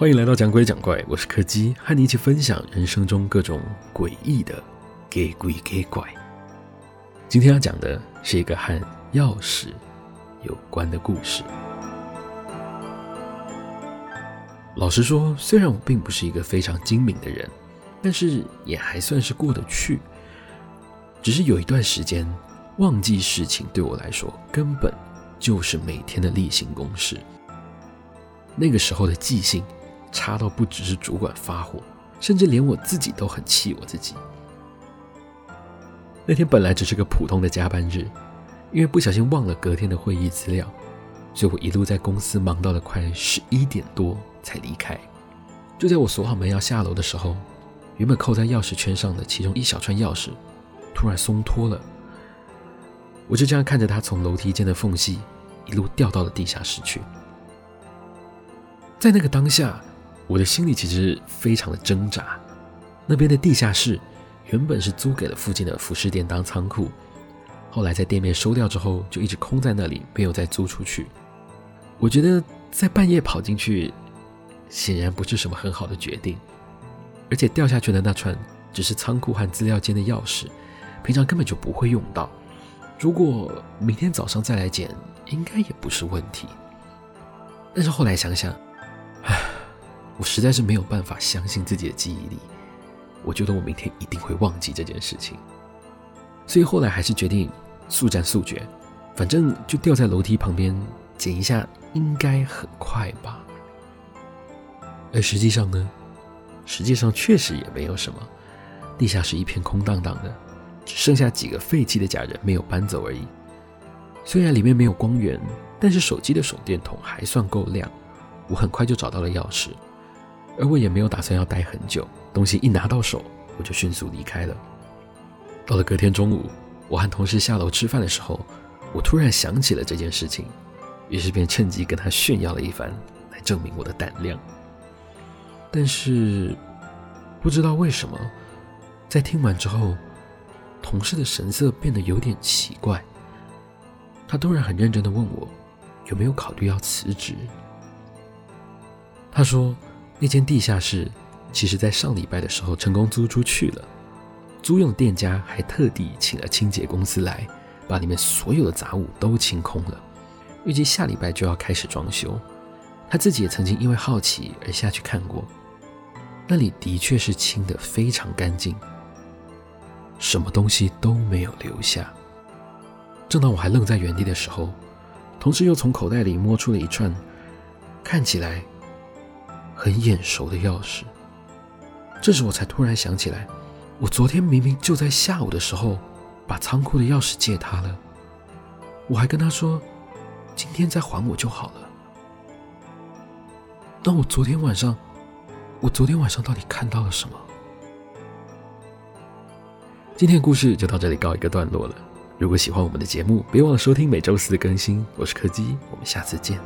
欢迎来到讲鬼讲怪，我是柯基，和你一起分享人生中各种诡异的给鬼给怪。今天要讲的是一个和钥匙有关的故事。老实说，虽然我并不是一个非常精明的人，但是也还算是过得去。只是有一段时间，忘记事情对我来说根本就是每天的例行公事。那个时候的记性差到不只是主管发火，甚至连我自己都很气我自己。那天本来只是个普通的加班日，因为不小心忘了隔天的会议资料，所以我一路在公司忙到了快十一点多才离开。就在我锁好门要下楼的时候，原本扣在钥匙圈上的其中一小串钥匙突然松脱了。我就这样看着它从楼梯间的缝隙一路掉到了地下室去。在那个当下，我的心里其实非常的挣扎。那边的地下室原本是租给了附近的服饰店当仓库，后来在店面收掉之后，就一直空在那里，没有再租出去。我觉得在半夜跑进去，显然不是什么很好的决定。而且掉下去的那串只是仓库和资料间的钥匙，平常根本就不会用到。如果明天早上再来捡，应该也不是问题。但是后来想想，我实在是没有办法相信自己的记忆力。我觉得我明天一定会忘记这件事情，所以后来还是决定速战速决，反正就掉在楼梯旁边捡一下，应该很快吧。而实际上呢，实际上确实也没有什么，地下室一片空荡荡的，只剩下几个废弃的假人没有搬走而已。虽然里面没有光源，但是手机的手电筒还算够亮。我很快就找到了钥匙，而我也没有打算要待很久。东西一拿到手，我就迅速离开了。到了隔天中午，我和同事下楼吃饭的时候，我突然想起了这件事情，于是便趁机跟他炫耀了一番，来证明我的胆量。但是不知道为什么，在听完之后，同事的神色变得有点奇怪。他突然很认真地问我，有没有考虑要辞职。他说：“那间地下室其实在上礼拜的时候成功租出去了，租用店家还特地请了清洁公司来，把里面所有的杂物都清空了。预计下礼拜就要开始装修。他自己也曾经因为好奇而下去看过，那里的确是清得非常干净，什么东西都没有留下。正当我还愣在原地的时候，同事又从口袋里摸出了一串，看起来……”很眼熟的钥匙，这时我才突然想起来，我昨天明明就在下午的时候把仓库的钥匙借他了，我还跟他说今天再还我就好了。那我昨天晚上，我昨天晚上到底看到了什么？今天的故事就到这里告一个段落了。如果喜欢我们的节目，别忘了收听每周四的更新。我是柯基，我们下次见。